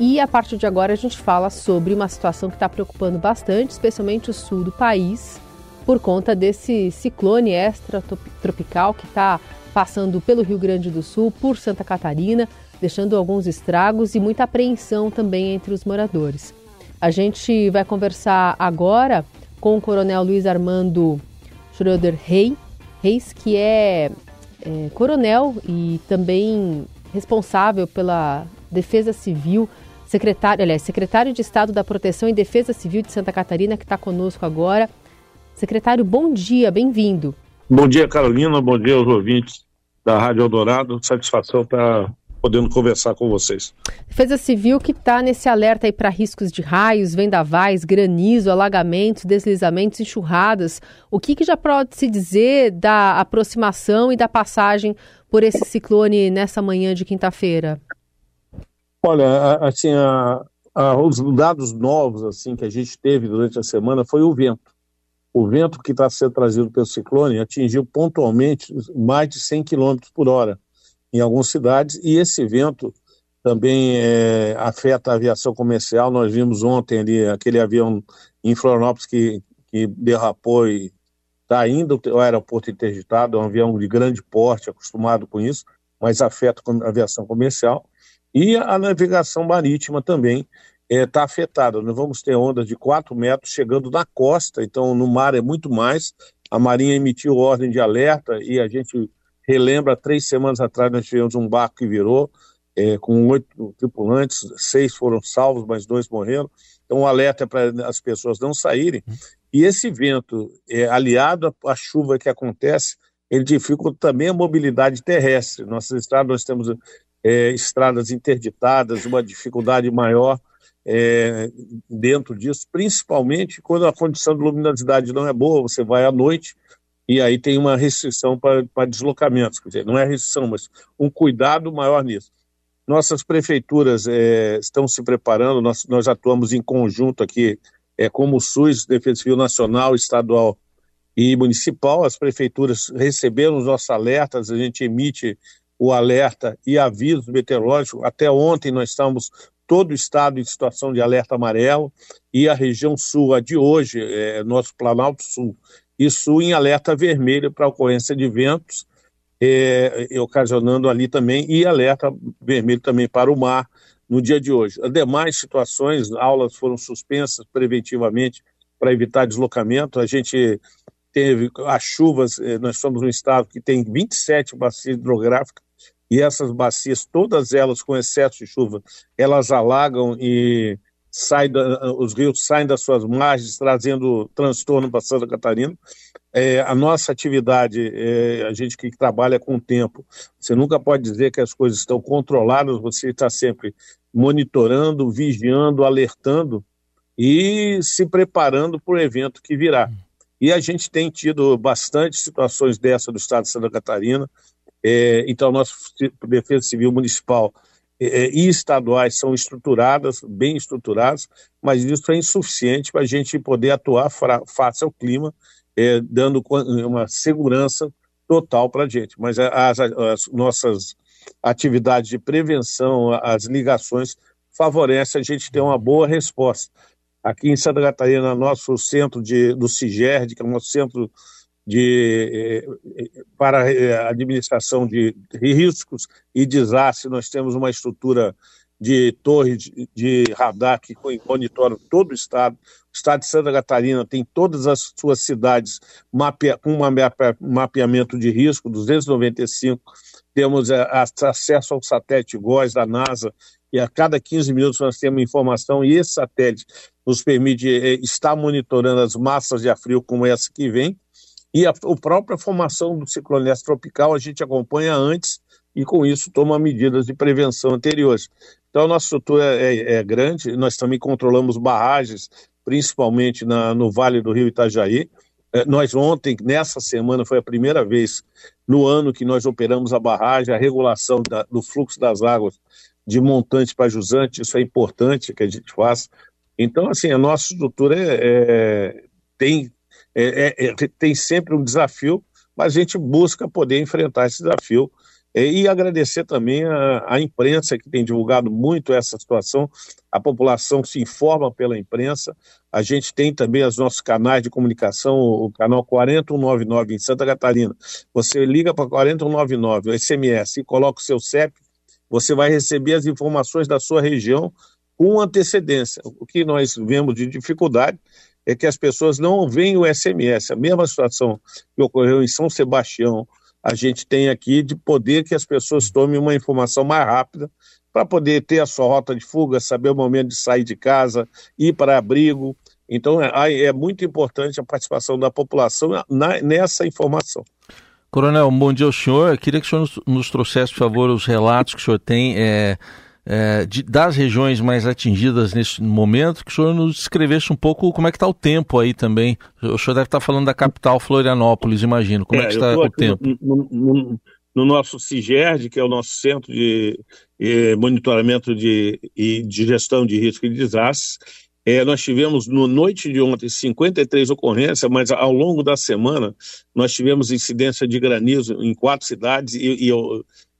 E a partir de agora a gente fala sobre uma situação que está preocupando bastante, especialmente o sul do país, por conta desse ciclone extratropical que está passando pelo Rio Grande do Sul, por Santa Catarina, deixando alguns estragos e muita apreensão também entre os moradores. A gente vai conversar agora com o Coronel Luiz Armando Schroeder Reis, que é, é coronel e também responsável pela Defesa Civil secretário, aliás, secretário de Estado da Proteção e Defesa Civil de Santa Catarina, que está conosco agora. Secretário, bom dia, bem-vindo. Bom dia, Carolina, bom dia aos ouvintes da Rádio Eldorado. Satisfação estar podendo conversar com vocês. Defesa Civil que está nesse alerta aí para riscos de raios, vendavais, granizo, alagamentos, deslizamentos, enxurradas. O que, que já pode se dizer da aproximação e da passagem por esse ciclone nessa manhã de quinta-feira? Olha, assim, a, a, os dados novos assim que a gente teve durante a semana foi o vento. O vento que está sendo trazido pelo ciclone atingiu pontualmente mais de 100 km por hora em algumas cidades, e esse vento também é, afeta a aviação comercial. Nós vimos ontem ali aquele avião em Florianópolis que, que derrapou e está indo ao aeroporto interditado, é um avião de grande porte, acostumado com isso, mas afeta a aviação comercial. E a navegação marítima também está é, afetada. Nós vamos ter ondas de 4 metros chegando na costa, então no mar é muito mais. A Marinha emitiu ordem de alerta e a gente relembra, três semanas atrás nós tivemos um barco que virou, é, com oito tripulantes, seis foram salvos, mas dois morreram. Então o alerta é para as pessoas não saírem. E esse vento, é, aliado à chuva que acontece, ele dificulta também a mobilidade terrestre. Nossas estradas, nós temos é, estradas interditadas, uma dificuldade maior é, dentro disso, principalmente quando a condição de luminosidade não é boa, você vai à noite e aí tem uma restrição para, deslocamentos, quer dizer, não é restrição, mas um cuidado maior nisso. Nossas prefeituras é, estão se preparando, nós, nós atuamos em conjunto aqui, é, como o SUS, Defesa Civil Nacional, Estadual e Municipal, as prefeituras receberam os nossos alertas, a gente emite o alerta e aviso meteorológico. Até ontem nós estamos todo o estado em situação de alerta amarelo e a região sul, a de hoje, é, nosso Planalto Sul e Sul, em alerta vermelho para ocorrência de ventos, é, ocasionando ali também, e alerta vermelho também para o mar no dia de hoje. As demais situações, aulas foram suspensas preventivamente para evitar deslocamento. A gente teve as chuvas, é, nós somos um estado que tem 27 bacias hidrográficas, e essas bacias, todas elas com excesso de chuva, elas alagam e saem da, os rios saem das suas margens, trazendo transtorno para Santa Catarina. É, a nossa atividade, é, a gente que trabalha com o tempo, você nunca pode dizer que as coisas estão controladas, você está sempre monitorando, vigiando, alertando e se preparando para o evento que virá. E a gente tem tido bastante situações dessa no estado de Santa Catarina, é, então, nossa Defesa Civil Municipal é, e estaduais são estruturadas, bem estruturadas, mas isso é insuficiente para a gente poder atuar face ao clima, dando uma segurança total para a gente. Mas as, as, nossas atividades de prevenção, as ligações, favorecem a gente ter uma boa resposta. Aqui em Santa Catarina, nosso centro de, do CIGERD, que é o nosso centro de, eh, para a administração de riscos e desastres, nós temos uma estrutura de torre de, radar que monitora todo o estado. O estado de Santa Catarina tem todas as suas cidades com um mapeamento de risco, 295. Temos acesso ao satélite GOES da NASA, e a cada 15 minutos nós temos informação, e esse satélite nos permite estar monitorando as massas de frio como essa que vem, e a, a própria formação do ciclone tropical a gente acompanha antes e, com isso, toma medidas de prevenção anteriores. Então, a nossa estrutura é, é grande, nós também controlamos barragens, principalmente na, no Vale do Rio Itajaí. É, nós ontem, nessa semana, foi a primeira vez no ano que nós operamos a barragem, a regulação da, do fluxo das águas de montante para jusante, isso é importante que a gente faça. Então, assim, a nossa estrutura é, é, tem é, é, é, tem sempre um desafio, mas a gente busca poder enfrentar esse desafio E agradecer também a imprensa que tem divulgado muito essa situação, a população se informa pela imprensa, a gente tem também os nossos canais de comunicação, o canal 4199 em Santa Catarina. Você liga para 4199, o SMS, e coloca o seu CEP, você vai receber as informações da sua região com antecedência. O que nós vemos de dificuldade é que as pessoas não veem o SMS. A mesma situação que ocorreu em São Sebastião, a gente tem aqui de poder que as pessoas tomem uma informação mais rápida para poder ter a sua rota de fuga, saber o momento de sair de casa, ir para abrigo. Então é, é muito importante a participação da população na, nessa informação. Coronel, bom dia ao senhor. Eu queria que o senhor nos, nos trouxesse, por favor, os relatos que o senhor tem é, é, de, das regiões mais atingidas nesse momento, que o senhor nos descrevesse um pouco como é que está o tempo aí também. O senhor deve estar tá falando da capital Florianópolis, imagino. Como é, é que está o tempo? No, no, no, nosso CIGERD, que é o nosso Centro de, de Monitoramento de, e de Gestão de Risco e Desastres, é, nós tivemos no noite de ontem 53 ocorrências, mas ao longo da semana nós tivemos incidência de granizo em quatro cidades e, e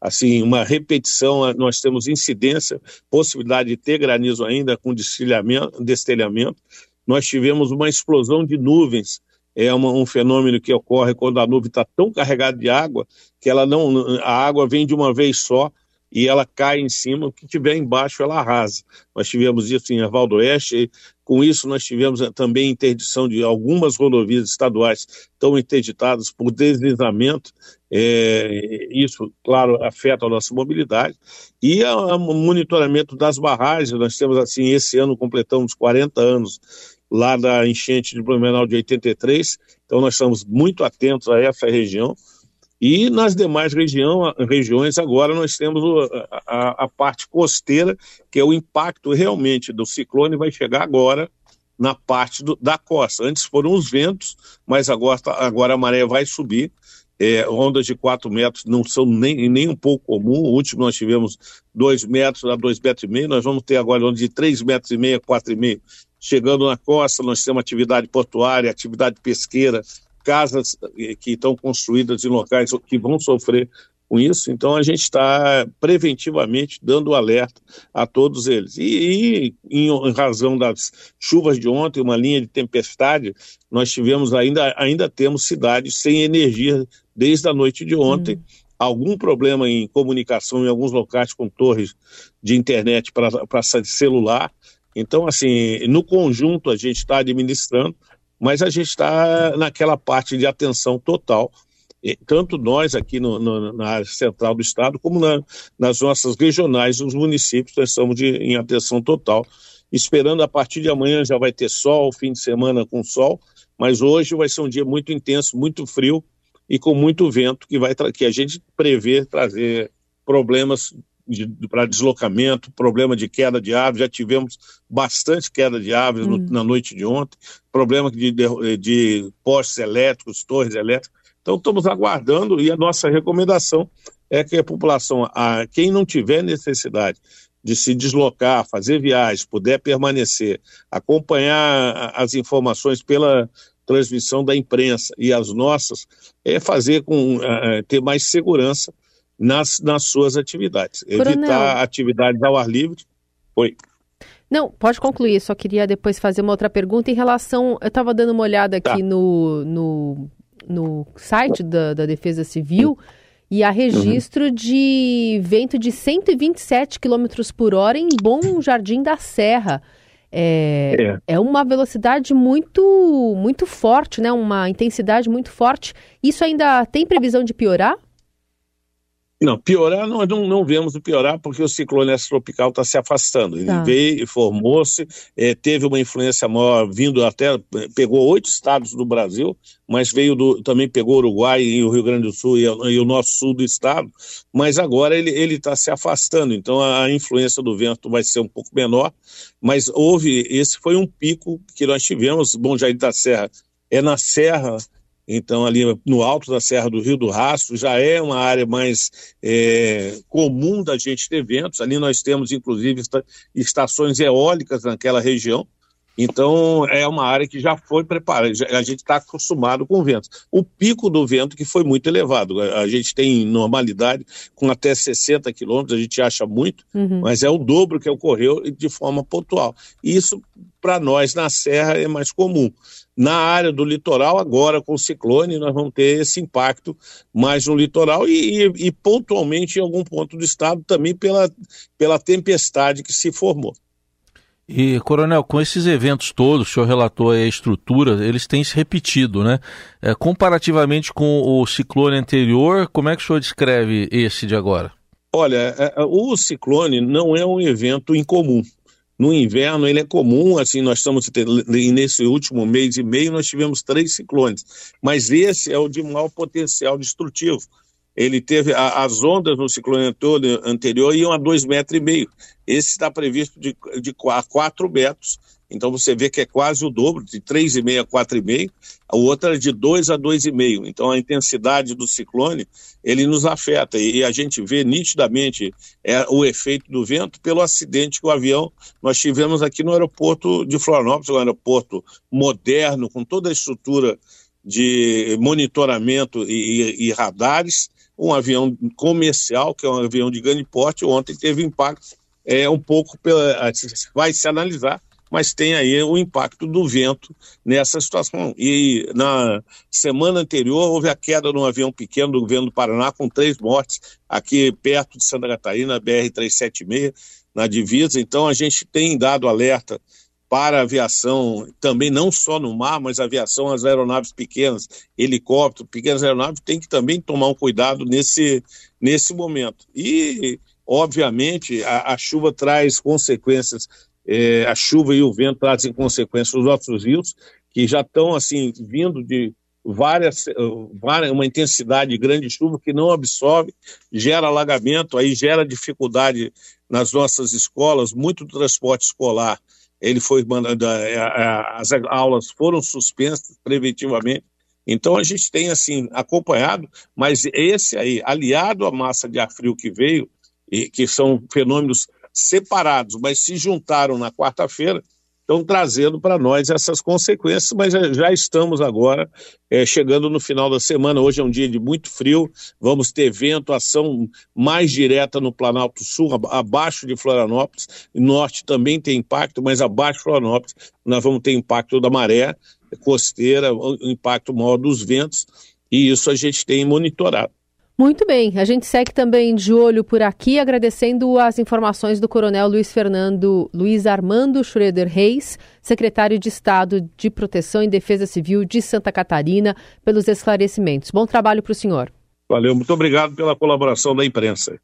assim, uma repetição, nós temos incidência, possibilidade de ter granizo ainda com destelhamento, destelhamento. Nós tivemos uma explosão de nuvens, é uma, um fenômeno que ocorre quando a nuvem está tão carregada de água que ela não, a água vem de uma vez só e ela cai em cima, o que tiver embaixo ela arrasa. Nós tivemos isso em Erval do Oeste, com isso nós tivemos também interdição de algumas rodovias estaduais estão interditadas por deslizamento, é, isso, claro, afeta a nossa mobilidade, e o monitoramento das barragens, nós temos assim, esse ano completamos 40 anos lá da enchente de Blumenau de 83, então nós estamos muito atentos a essa região, e nas demais região, regiões, agora nós temos a, a, a, parte costeira, que é o impacto realmente do ciclone, vai chegar agora na parte do, da costa. Antes foram os ventos, mas agora, agora a maré vai subir. É, ondas de 4 metros não são nem, nem um pouco comum. O último nós tivemos 2 metros a 2 metros e meio, nós vamos ter agora onde de 3 metros e meio a 4 e meio. Chegando na costa, nós temos atividade portuária, atividade pesqueira, casas eh, que estão construídas em locais que vão sofrer com isso, então a gente está preventivamente dando alerta a todos eles. E, e, em razão das chuvas de ontem, uma linha de tempestade, nós tivemos ainda, ainda temos cidades sem energia desde a noite de ontem. Hum. Algum problema em comunicação em alguns locais com torres de internet para celular. Então, assim, no conjunto a gente está administrando, mas a gente está naquela parte de atenção total, tanto nós aqui no, no, na área central do estado, como na, nas nossas regionais, nos municípios, nós estamos de, em atenção total, esperando a partir de amanhã já vai ter sol, fim de semana com sol, mas hoje vai ser um dia muito intenso, muito frio e com muito vento que vai que a gente prevê trazer problemas de, para deslocamento, problema de queda de árvores, já tivemos bastante queda de árvores no, hum. na noite de ontem, problema de, de, de postes elétricos, torres elétricas. Então, estamos aguardando e a nossa recomendação é que a população, a, quem não tiver necessidade de se deslocar, fazer viagens, puder permanecer, acompanhar as informações pela transmissão da imprensa e as nossas, é fazer com uh, ter mais segurança nas, nas suas atividades. Coronel. Evitar atividades ao ar livre. Oi. Não, pode concluir. Só queria depois fazer uma outra pergunta em relação. Eu estava dando uma olhada aqui tá. no, no, no site da, da Defesa Civil e há registro uhum. de vento de 127 km por hora em Bom Jardim da Serra. É, é. é uma velocidade muito, muito forte, né? uma intensidade muito forte. Isso ainda tem previsão de piorar? Não, piorar nós não, não vemos o piorar porque o ciclone tropical está se afastando. Ele tá. veio, formou-se, é, teve uma influência maior vindo até, pegou oito estados do Brasil, mas veio do, também pegou o Uruguai e o Rio Grande do Sul e, e o nosso sul do estado, mas agora ele está se afastando, então a, a, influência do vento vai ser um pouco menor, mas houve, esse foi um pico que nós tivemos, Bom Jardim da Serra, é na Serra então, ali no alto da Serra do Rio do Rastro, já é uma área mais é, comum da gente ter ventos. Ali nós temos, inclusive, estações eólicas naquela região. Então, é uma área que já foi preparada, a gente está acostumado com ventos. O pico do vento que foi muito elevado, a gente tem normalidade com até 60 quilômetros, a gente acha muito, uhum. mas é o dobro que ocorreu de forma pontual. E isso, para nós, na Serra, é mais comum. Na área do litoral, agora com o ciclone, nós vamos ter esse impacto mais no litoral e, e, e pontualmente em algum ponto do estado também pela, pela tempestade que se formou. E, Coronel, com esses eventos todos, o senhor relatou a estrutura, eles têm se repetido, né? É, comparativamente com o ciclone anterior, como é que o senhor descreve esse de agora? Olha, é, é, o ciclone não é um evento incomum. No inverno ele é comum, assim, nós estamos nesse último mês e meio nós tivemos três ciclones, mas esse é o de maior potencial destrutivo ele teve a, as ondas no ciclone anterior iam a dois metros e meio. Esse está previsto de, de quatro metros. Então você vê que é quase o dobro, de 3,5 a 4,5. A outra é de 2 a 2,5. Então a intensidade do ciclone, ele nos afeta. E a gente vê nitidamente é, o efeito do vento pelo acidente que o avião nós tivemos aqui no aeroporto de Florianópolis, um aeroporto moderno, com toda a estrutura de monitoramento e, e, e radares, um avião comercial, que é um avião de grande porte, ontem teve impacto é, um pouco, pela, vai se analisar, mas tem aí o impacto do vento nessa situação. E na semana anterior houve a queda de um avião pequeno do governo do Paraná com três mortes aqui perto de Santa Catarina, BR-376, na divisa. Então a gente tem dado alerta para a aviação, também não só no mar, mas a aviação, as aeronaves pequenas, helicóptero, pequenas aeronaves, tem que também tomar um cuidado nesse, nesse momento. E, obviamente, a, a chuva traz consequências, é, a chuva e o vento trazem consequências nos nossos rios, que já estão, assim, vindo de várias, várias, uma intensidade de grande chuva que não absorve, gera alagamento, aí gera dificuldade nas nossas escolas, muito do transporte escolar ele foi mandado, as aulas foram suspensas preventivamente. Então a gente tem assim acompanhado, mas esse aí, aliado à massa de ar frio que veio, e que são fenômenos separados, mas se juntaram na quarta-feira, estão trazendo para nós essas consequências, mas já estamos agora é, chegando no final da semana. Hoje é um dia de muito frio, vamos ter vento, ação mais direta no Planalto Sul, abaixo de Florianópolis. Norte também tem impacto, mas abaixo de Florianópolis nós vamos ter impacto da maré costeira, o impacto maior dos ventos, e isso a gente tem monitorado. Muito bem, a gente segue também de olho por aqui, agradecendo as informações do Coronel Luiz Fernando Luiz Armando Schroeder Reis, secretário de Estado de Proteção e Defesa Civil de Santa Catarina, pelos esclarecimentos. Bom trabalho para o senhor. Valeu, muito obrigado pela colaboração da imprensa.